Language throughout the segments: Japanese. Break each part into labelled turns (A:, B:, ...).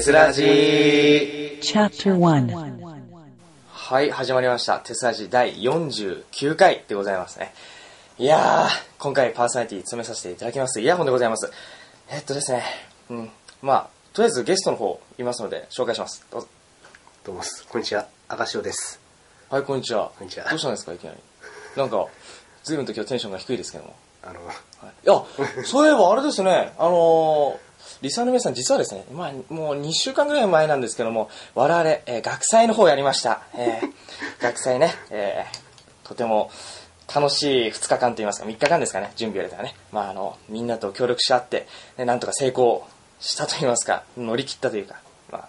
A: テスラジー
B: Chapter 1
A: はい、始まりました。テスラジ第49回でございますね。いやー、今回パーソナリティ務めさせていただきます、イヤホンでございます。えっとですね、うん、まあ、とりあえずゲストの方いますので紹介します。どうぞ。
C: どうも、こんにちは。赤潮です。
A: はい、こんにちは。
C: こんにちは
A: どうしたんですか、いきなり。なんか、随分と今日テンションが低いですけども。
C: あの、
A: はい、いや、そういえばあれですね、あのーリサーの皆さん、実はですね、まあ、もう2週間ぐらい前なんですけども、我々、えー学祭の方やりました。えー 学祭ね、えーとても楽しい2日間といいますか、3日間ですかね、準備をやれたらね、まあ、あの、みんなと協力し合って、ね、なんとか成功したといいますか、乗り切ったというか、ま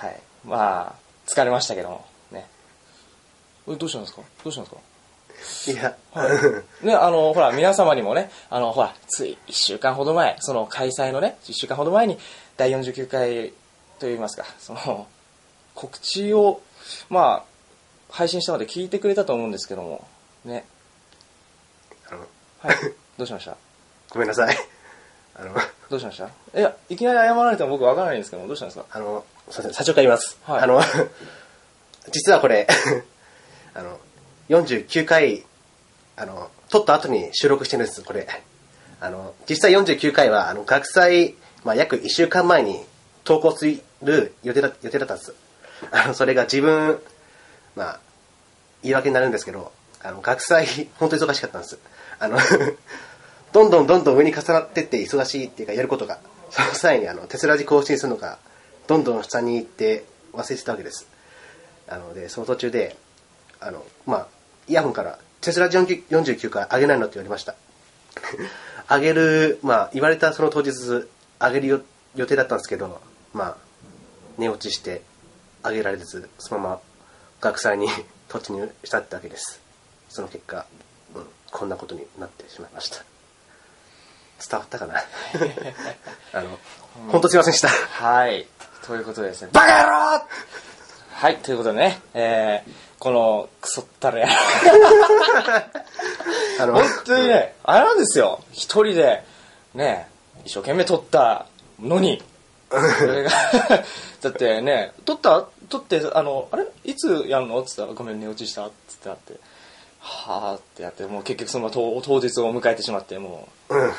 A: あ、はい、まあ、疲れましたけども、ね。えどうしたんですか？どうしたんですか？
C: いや、
A: ね、あの、ほら、皆様にもね、あの、ほら、つい1週間ほど前、その開催のね、1週間ほど前に、第49回といいますか、その、告知を、まあ、配信したので聞いてくれたと思うんですけども、ね。
C: あの、
A: はい。どうしました？
C: ごめんなさい。あの、
A: どうしました？いや、いきなり謝られても僕わからないんですけども、どうしたんですか？
C: あの、すいません、社長から言います。
A: はい
C: あの、実はこれ、あの、49回、あの、撮った後に収録してるんです、これ。あの、実際49回は、あの、学祭、まあ、約1週間前に投稿する予定だ予定だったんです。あの、それが自分、まあ、言い訳になるんですけど、あの、学祭、本当に忙しかったんです。あの、どんどんどんどん上に重なってって忙しいっていうかやることが、その際にあの、テスラジ更新するのが、どんどん下に行って忘れてたわけです。なので、その途中で、あの、まあ、イヤホンから、テスラジ49回上げないのって言われました。上げる、まあ、言われたその当日、上げるよ予定だったんですけど、まあ、寝落ちして、上げられず、そのまま学祭に 突入したってわけです。その結果、うん、こんなことになってしまいました。伝わったかな？あの、本当すいませんでした。
A: はい。ということでですね、バカ野郎はい、ということでね、えー、このクソったれや。
C: あの、
A: 本当にね、あれなんですよ。一人で、ね、一生懸命撮ったのに、それが、だってね、撮った撮って、あの、あれ？いつやるの？って言ったら、ごめん、寝落ちしたって言ってあって、はーってやって、もう結局その当当日を迎えてしまって、も
C: うん。
A: う、はい。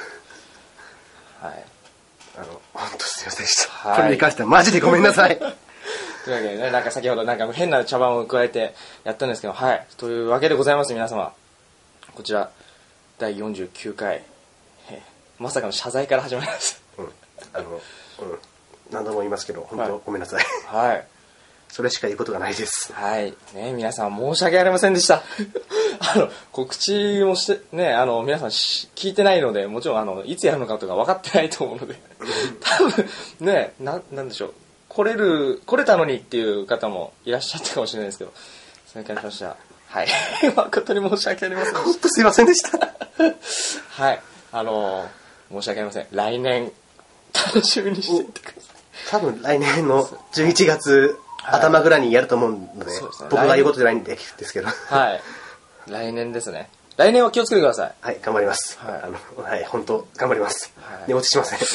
C: あの、本当すいませんでした。
A: はい
C: これに関してはマジでごめんなさい。
A: というわけでね、なんか先ほどなんか変な茶番を加えてやったんですけど、はい。というわけでございます、皆様。こちら、第49回、えーまさかの謝罪から始まりまし
C: うん。あの、うん。何度も言いますけど、本
A: はい
C: 当ごめんなさい。
A: た。はい。
C: それしか言うことがないです。
A: はい。ね、皆さん申し訳ありませんでした。あの、告知もして、ね、あの、皆さんし聞いてないので、もちろん、あの、いつやるのかとか分かってないと思うので、多分、ね、な、なんでしょう。来れる、来れたのにっていう方もいらっしゃったかもしれないですけど、それからしました。はい。誠に申し訳ありません
C: 本当すいませんでした。
A: た。はい。あの、申し訳ありません。来年、楽しみにしていてください。
C: 多分来年の11月頭ぐらいにやると思うので、
A: そうですね
C: 僕が言うことじゃないんでですけど。
A: はい。来年ですね。来年は気をつけてください。
C: はい、頑張ります。
A: はい
C: あの、はい、本当頑張ります。
A: はい
C: 寝落ちしません。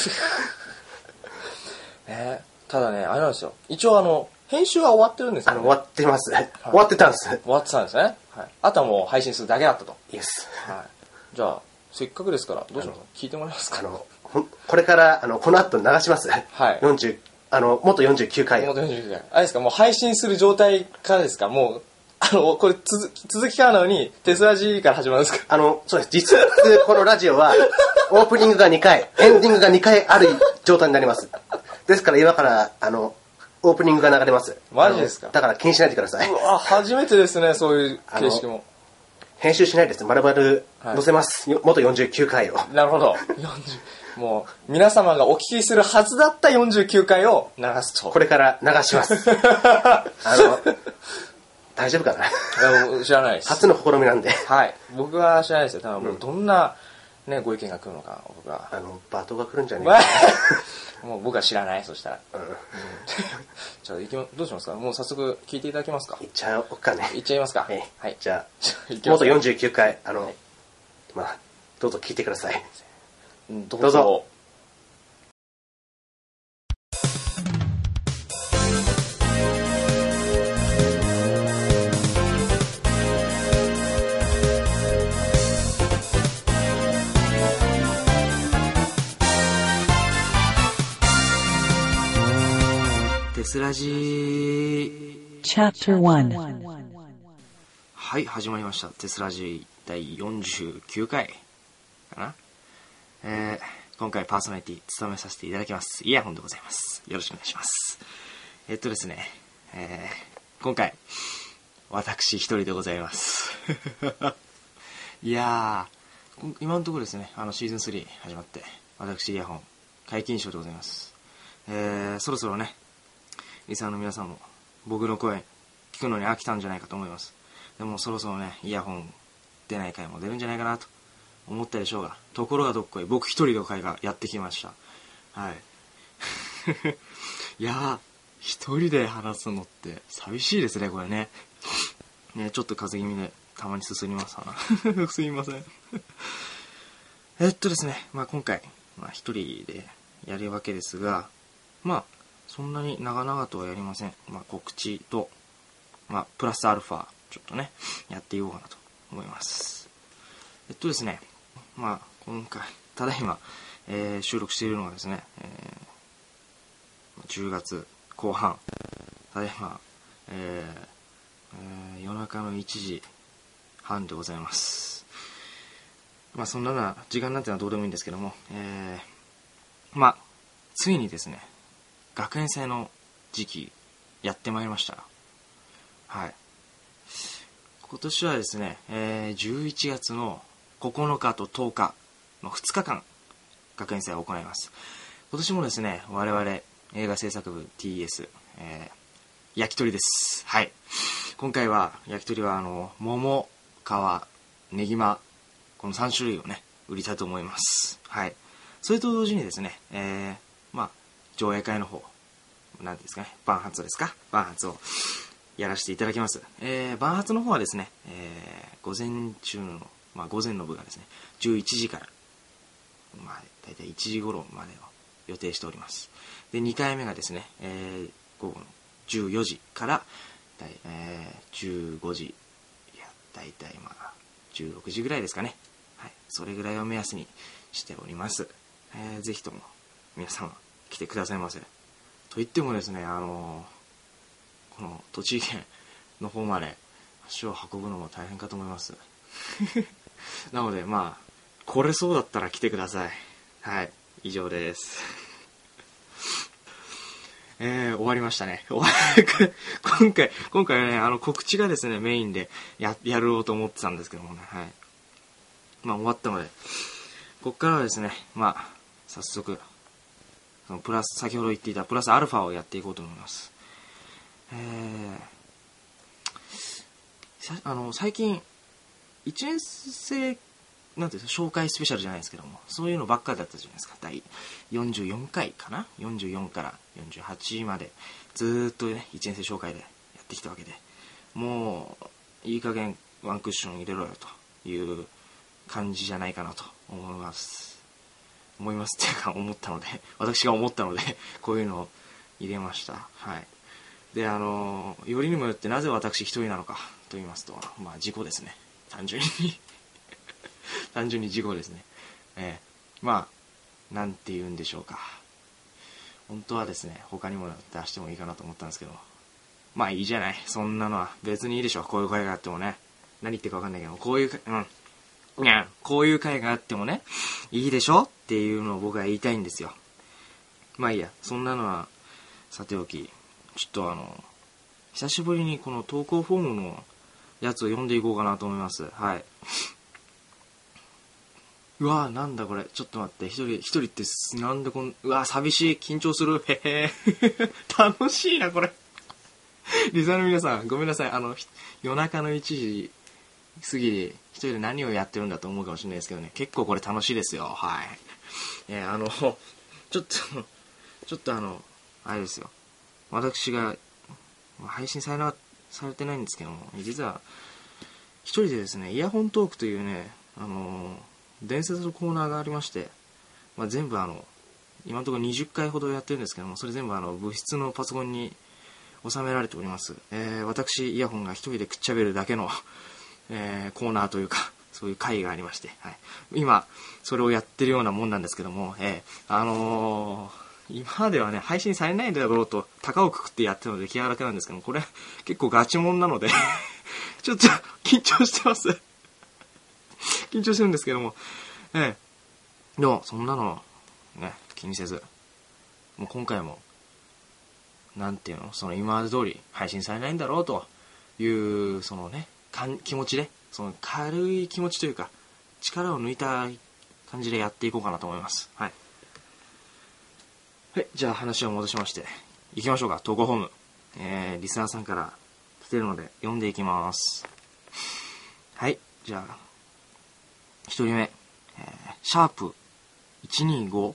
A: ねただね、あれなんですよ。一応あの、編集は終わってるんです
C: あの、
A: よ、ね。
C: 終わってます。終わってたんです。
A: 終わってたんですね。はい。あとはもう配信するだけだったと。
C: イエス。
A: はい。じゃあ、せっかくですから、どうしますか聞いてもらえますか？
C: あの、ほんこれから、あの、この後流します。
A: はい
C: 40、あの、元49回。
A: もう49回あれですか？もう配信する状態からですか？もう、あの、これ続き、続きからなのに、テスラ G から始まるんですか？
C: あの、そうです。実は、このラジオは、オープニングが2回、エンディングが2回ある状態になります。ですから今から、あの、オープニングが流れます。
A: マジですか？
C: だから気にしないでくださいう
A: わ、初めてですね、そういう形式も。
C: 編集しないです。まるまる
A: はい
C: 載せます。よ元49回を。
A: なるほど。40、もう、皆様がお聞きするはずだった49回を流すと。
C: これから流します。あの、大丈夫かな？
A: 知らないです。
C: 初の試みなんで。
A: はい。僕は知らないですよ。多分どんな、ね、ご意見が来るのか、僕は。
C: あの、バトが来るんじゃねえ
A: ま
C: か
A: あ もう僕は知らない、そしたら。
C: な。うん。
A: じゃあ、行きま、どうしますか？もう早速聞いていただけますか？
C: いっちゃおうかね。
A: 行っちゃいますか？
C: ええ
A: はい。
C: じゃ
A: あ
C: 元
A: か
C: 49回、あの、まあ、どうぞ聞いてください。
A: うんどうぞ。
C: どうぞ
A: スラジー
B: Chapter 1
A: はい始まりました。テスラジー第49回。かな？えー、今回パーソナリティ務めさせていただきます。イヤホンでございます。よろしくお願いします。えっとですねえー、今回私一人でございます。いやー今のところですねあのシーズン3始まって私イヤホン解禁賞でございます。えー、そろそろねリサーの皆さんも僕の声聞くのに飽きたんじゃないかと思います。でもそろそろねイヤホン出ない回も出るんじゃないかなと思ったでしょうがところがどっこい僕一人の回がやってきました。はい。いやー一人で話すのって寂しいですねこれね。ねちょっと風邪気味でたまにすすりますわな。すいません。えっとですね、まあ、今回、まあ、一人でやるわけですがまあそんなに長々とはやりません、まあ、告知と、まあ、プラスアルファちょっとねやっていこうかなと思います。えっとですねまあ今回 ただいま、えー収録しているのはですね、えー10月後半ただいま、えーえー夜中の1時半でございます。まあそんなな時間なんてのはどうでもいいんですけども、えーまあついにですね学園祭の時期やってまいりました。はい。今年はですね、えー11月の9日と10日の2日間学園祭を行います。今年もですね我々映画制作部 TS、えー焼き鳥です。はい。今回は焼き鳥はあの桃皮ねぎまこの3種類をね売りたいと思います。はい。それと同時にですねえーまあ上映会の方何ですかね万発ですか万発をやらせていただきます、えー、万発の方はですね、えー午前中の、まあ、午前の部がですね11時からまあ大体1時頃までを予定しております。で2回目がですね、えー午後の14時からだい、えー15時いや大体まあ16時ぐらいですかね。はいそれぐらいを目安にしております、えーぜひとも皆様来てくださいませ。と言ってもですねあのこの栃木県の方まで足を運ぶのも大変かと思います。なのでまあ来れそうだったら来てください。はい以上です。えー、終わりましたね。今回、今回はね、あの告知がですね、メインでや、やろうと思ってたんですけどもね、はい。まあ終わったので、こっからはですね、まあ、早速、のプラス、先ほど言っていたプラスアルファをやっていこうと思います。えー、あの、最近、1年生なんていう紹介スペシャルじゃないですけどもそういうのばっかりだったじゃないですか。第44回かな？44から48までずっとね1年生紹介でやってきたわけでもういい加減ワンクッション入れろよという感じじゃないかなと思います。思います っていうか思ったので 私が思ったので こういうのを入れましたはいであのよりにもよってなぜ私一人なのかと言いますとまあ事故ですね単純に単純に事故ですね。えーまあ、なんて言うんでしょうか。本当はですね、他にも出してもいいかなと思ったんですけど、まあいいじゃない。そんなのは別にいいでしょ。こういう会があってもね。何言ってるかわかんないけど、こういう、うん。こういう会があってもね、いいでしょっていうのを僕は言いたいんですよ。まあいいや、そんなのはさておき、ちょっとあの、久しぶりにこの投稿フォームのやつを読んでいこうかなと思います。はい。うわーなんだこれ。ちょっと待って一人一人ってなんでこんうわー寂しい。緊張する。へへ。楽しいなこれ。リザの皆さんごめんなさい。あの夜中の1時過ぎに一人で何をやってるんだと思うかもしれないですけどね。結構これ楽しいですよ。はい。えーあのちょっとちょっとあのあれですよ。私が配信されなされてないんですけども実は一人でですねイヤホントークというねあの伝説のコーナーがありまして、まあ、全部あの今のところ20回ほどやってるんですけどもそれ全部あの物質のパソコンに収められております、えー私イヤホンが一人でくっちゃべるだけの、えーコーナーというかそういう回がありまして、はい、今それをやってるようなもんなんですけども、えーあのー今まではね、配信されないだろうと、高をくくってやってるので気が楽なんですけども、これ、結構ガチモンなので ちょっと緊張してます。緊張してるんですけども、ええ。でも、そんなの、ね、気にせず、もう今回も、なんていうの、その今まで通り配信されないんだろうという、そのね、かん気持ちで、その軽い気持ちというか、力を抜いた感じでやっていこうかなと思います。はい。はい、じゃあ話を戻しまして、行きましょうか、投稿フォーム。えー、リスナーさんから来てるので、読んでいきます。はい、じゃあ、一人目、えー、シャープ125、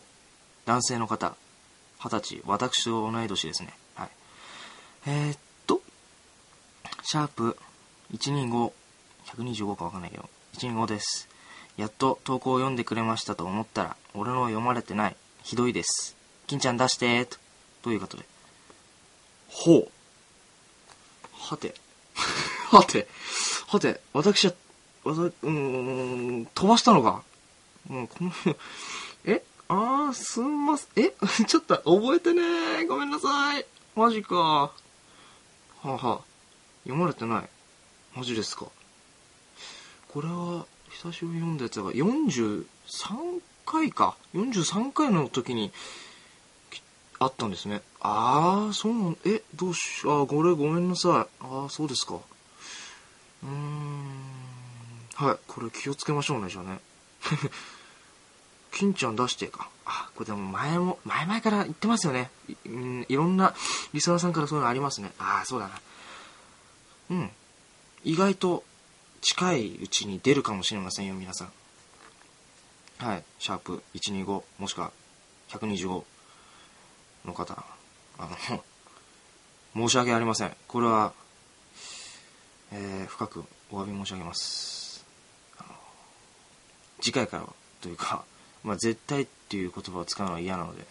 A: 男性の方、二十歳、私と同い年ですね。はい。えー、っと、シャープ125、125かわかんないけど、125です。やっと投稿を読んでくれましたと思ったら、俺の読まれてない。ひどいです。金ちゃん出してと。ということで？ほう。はて。はて。はて、私は、わたうーん、飛ばしたのか？もう、この、え？あー、すんません。え？ちょっと覚えてねー。ごめんなさい。マジか。は、は、読まれてない。マジですか。これは、久しぶりに読んだやつが43回か。43回の時に、あったんですね。あー、そうなん、え、どうし、あー、これごめんなさい。あー、そうですか。うーん。はい、これ気をつけましょうね、じゃあね。金ちゃん出してか。あ、これでも前も、前々から言ってますよね。い,、うん、いろんなリスナーさんからそういうのありますね。あー、そうだな。うん。意外と近いうちに出るかもしれませんよ、皆さん。はい、シャープ125、もしくは125の方、あの、申し訳ありません。これは、えー深くお詫び申し上げます。あの次回からはというか、まあ、絶対っていう言葉を使うのは嫌なので、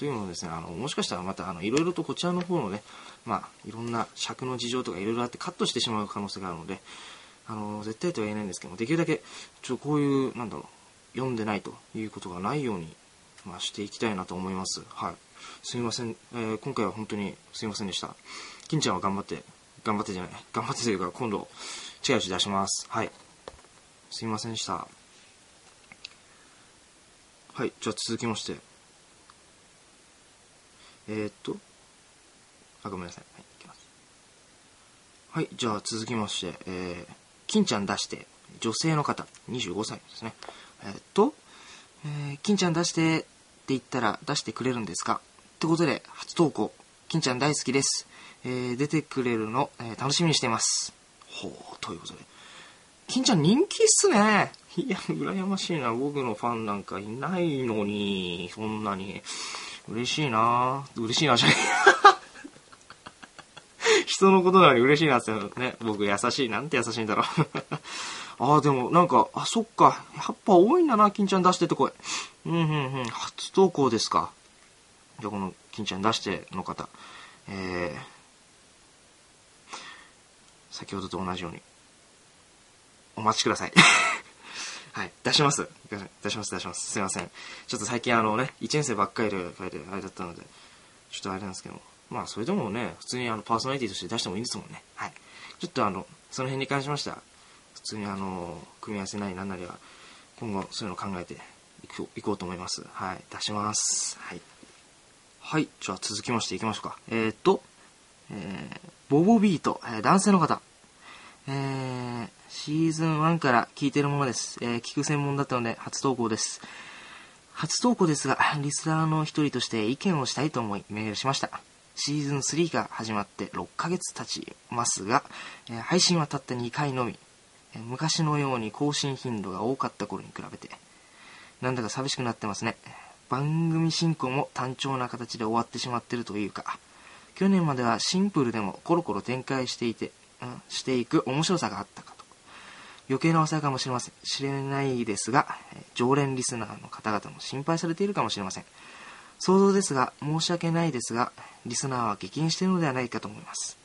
A: というのもですね、あの、もしかしたらまた、あの、いろいろとこちらの方のね、まあ、いろんな尺の事情とかいろいろあってカットしてしまう可能性があるので、あの、絶対とは言えないんですけども、できるだけ、ちょこういう、なんだろう、読んでないということがないように、まあ、していきたいなと思います。はい。すみません、えー今回は本当にすみませんでした。金ちゃんは頑張って、頑張ってじゃない、頑張ってというか、今度、違ううち出します。はい。すみませんでした。はい、じゃあ続きまして。えー、っと、あ、ごめんなさい。はい、いきます。はい、じゃあ続きまして、えー、金ちゃん出して、女性の方、25歳ですね。えーっと、えー、金ちゃん出してって言ったら出してくれるんですか？ってことで、初投稿、金ちゃん大好きです。えー、出てくれるの、えー楽しみにしています。ほう、ということで。金ちゃん人気っすね。いや、羨ましいな。僕のファンなんかいないのに、そんなに。嬉しいな嬉しいな、じゃ 人のことなのに嬉しいなってね。僕優しい。なんて優しいんだろう。ああ、でもなんか、あ、そっか。やっぱ多いんだな、金ちゃん出してって声。うん、うん、うん。初投稿ですか。じゃあこの金ちゃん出しての方。えー、先ほどと同じように、お待ちください。はい、出します。出します、出します。すいません。ちょっと最近あのね、1年生ばっかりで書いてあれだったので、ちょっとあれなんですけど、まあそれでもね、普通にあのパーソナリティとして出してもいいんですもんね。はい。ちょっとあの、その辺に関しましては、普通にあの、組み合わせないなんなりは、今後そういうのを考えていこういこうと思います。はい、出します。はい。はい、じゃあ続きましていきましょうか。えー、っと、えー、ボボビート、えー男性の方。えー、シーズン1から聞いてるものです。えー聞く専門だったので初投稿です。初投稿ですが、リスナーの一人として意見をしたいと思いメールしました。シーズン3が始まって6ヶ月経ちますが、えー配信はたった2回のみ。えー昔のように更新頻度が多かった頃に比べて、なんだか寂しくなってますね。番組進行も単調な形で終わってしまってるというか、去年まではシンプルでもコロコロ展開していて、うん、していく面白さがあったかと。余計なお世話かもしれません。知れないですが、常連リスナーの方々も心配されているかもしれません。想像ですが、申し訳ないですが、リスナーは激減しているのではないかと思います。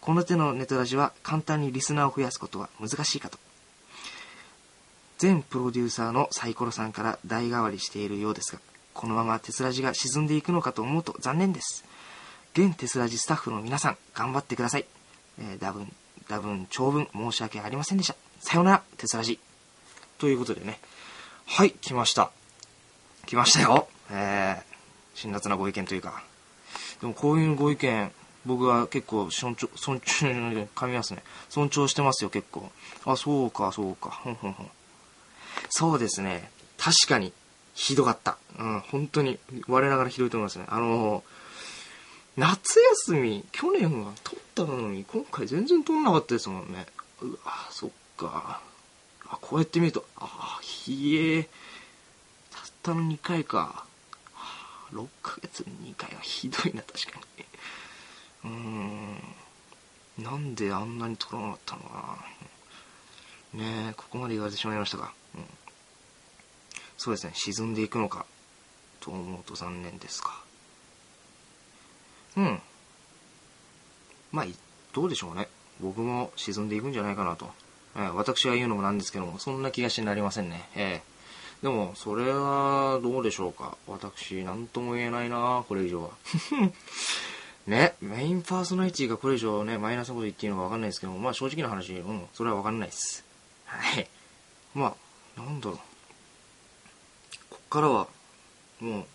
A: この手のネトラジは簡単にリスナーを増やすことは難しいかと。前プロデューサーのサイコロさんから代替わりしているようですが、このままテスラジが沈んでいくのかと思うと残念です。現テスラジスタッフの皆さん、頑張ってください。えー、多分、多分、長文申し訳ありませんでした。さようなら、テスラジ。ということでね。はい、来ました。来ましたよ。えー、辛辣なご意見というか。でもこういうご意見、僕は結構尊重、尊重、噛みますね。尊重してますよ、結構。あ、そうか、そうか。ほんほんほん。そうですね。確かに、ひどかった。うん、本当に、我ながらひどいと思いますね。あのー夏休み、去年は取ったのに、今回全然取んなかったですもんね。うわ、そっか。あ、こうやって見ると、あ、ひえ。たったの2回か。6ヶ月に2回はひどいな、確かに。うーん。なんであんなに取らなかったのかな。ねえ、ここまで言われてしまいましたか。うん。そうですね、沈んでいくのか、と思うと残念ですか。うん。まあ、どうでしょうね。僕も沈んでいくんじゃないかなと。えー、私が言うのもなんですけども、そんな気がしてなりませんね。えー、でも、それはどうでしょうか。私、なんとも言えないなこれ以上は。ね、メインパーソナリティがこれ以上ね、マイナスなこと言っていいのかわかんないですけども、まあ正直な話、うん、それはわかんないです。はい。まあ、なんだろう。こっからは、もう、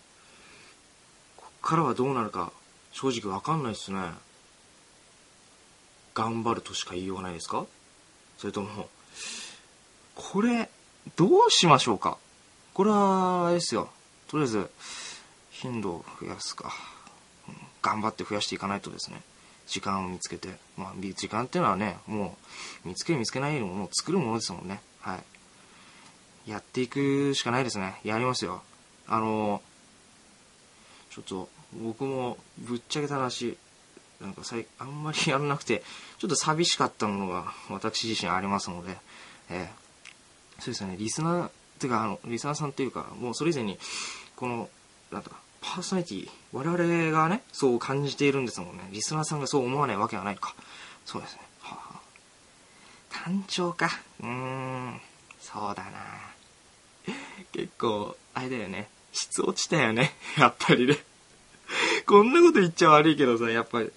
A: こっからはどうなるか、正直わかんないっすね。頑張るとしか言いようがないですか？それとも、これ、どうしましょうか？これは、あれですよ。とりあえず、頻度を増やすか。頑張って増やしていかないとですね、時間を見つけて、まあ、時間っていうのはね、もう、見つける見つけないよりも、もう作るものですもんね。はい。やっていくしかないですね。やりますよ。あの、ちょっと、僕も、ぶっちゃけた話、なんかさい、あんまりやらなくて、ちょっと寂しかったものが、私自身ありますので、えー、そうですね、リスナー、っていうか、あの、リスナーさんっていうか、もうそれ以前に、この、なんだか、パーソナリティ、我々がね、そう感じているんですもんね。リスナーさんがそう思わないわけはないか。そうですね。はあ、単調か。うーん、そうだな。結構、あれだよね。質落ちたよね。やっぱりね。こんなこと言っちゃ悪いけどさ、やっぱり。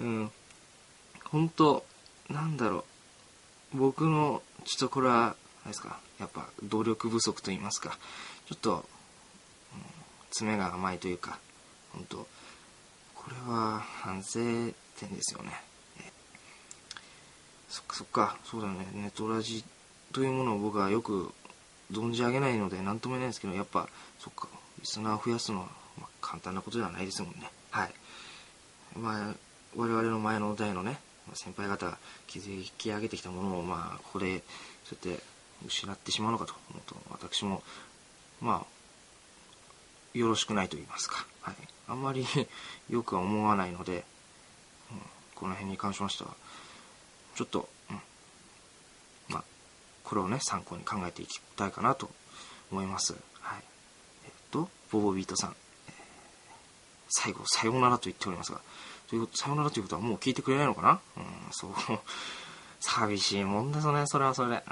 A: うん。本当なんだろう。僕の、ちょっとこれは、あれですか。やっぱ、努力不足と言いますか。ちょっと、詰めが甘いというか、本当これは反省点ですよね。そっかそっか、そうだね、ネトラジというものを僕はよく存じ上げないので何とも言えないですけど、やっぱ、そっか、リスナーを増やすのは、まあ、簡単なことではないですもんね。はい。まあ、我々の前の代のね、先輩方が築き上げてきたものを、まあ、ここで、そうやって失ってしまうのかと思うと、私も、まあ、よろしくないと言いますか、はい、あんまり よくは思わないので、うん、この辺に関しましてはちょっと、うん、まあこれをね参考に考えていきたいかなと思います、はい、えっとボボビートさん、最後さようならと言っておりますがということさよならということはもう聞いてくれないのかな？うんそう。寂しいもんですねそれはそれで。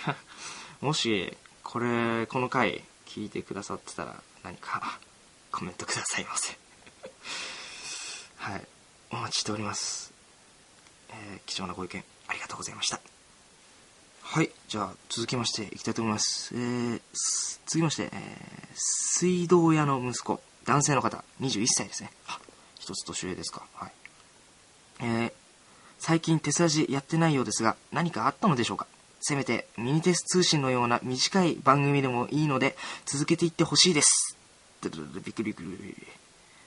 A: もしこれこの回聞いてくださってたら何かコメントくださいませ。はい。お待ちしております、えー、貴重なご意見ありがとうございました。はい。じゃあ続きましていきたいと思います。えー、続きまして、えー、水道屋の息子男性の方21歳ですね。一つ年上ですかはいえー、最近手スラやってないようですが何かあったのでしょうかせめてミニテス通信のような短い番組でもいいので続けていってほしいです。びっくりびっくりびっくり。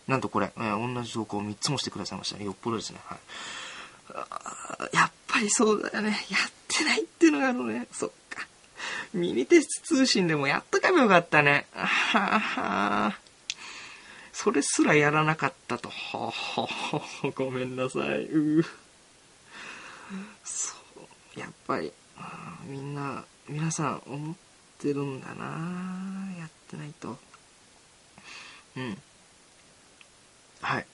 A: なんとこれ、えー、同じ投稿を3つもしてくださいましたね。よっぽどですね。はい。やっぱりそうだよね。やってないっていうのがあるのね。そっか。ミニテス通信でもやっとけばよかったね。あははそれすらやらなかったと。ははごめんなさい。うそう。やっぱり、みんな皆さん思ってるんだな。やってないと。うん。はい。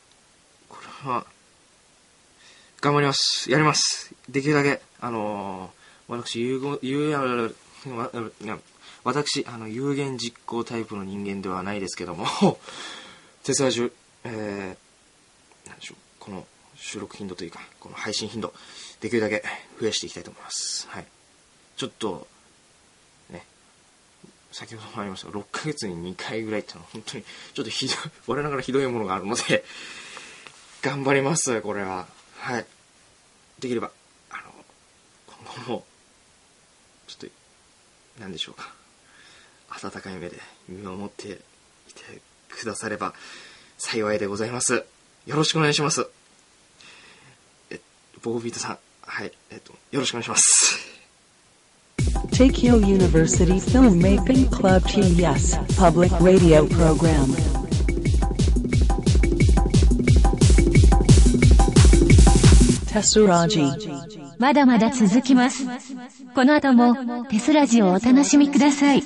A: これは頑張ります。やります。できるだけあのー、私有言有わな私、あの、有言実行タイプの人間ではないですけども、鉄ラジオ、えー、なんでしょう、この収録頻度というか、この配信頻度、できるだけ増やしていきたいと思います。はい。ちょっと、ね、先ほどもありましたが6ヶ月に2回ぐらいっていうのは本当に、ちょっとひどい、我ながらひどいものがあるので、頑張ります、これは。はい。できれば、あの、今後も、ちょっと、なんでしょうか。温かい目で見守っていてくだされば幸いでございます。よろしくお願いします。え、ボービートさん、はい、えっと、よろしくお願いします。
B: Tokyo University Filmmaking Club TES Public Radio Program. Tessuraji.
D: まだまだ続きます。この後もテスラジをお楽しみください。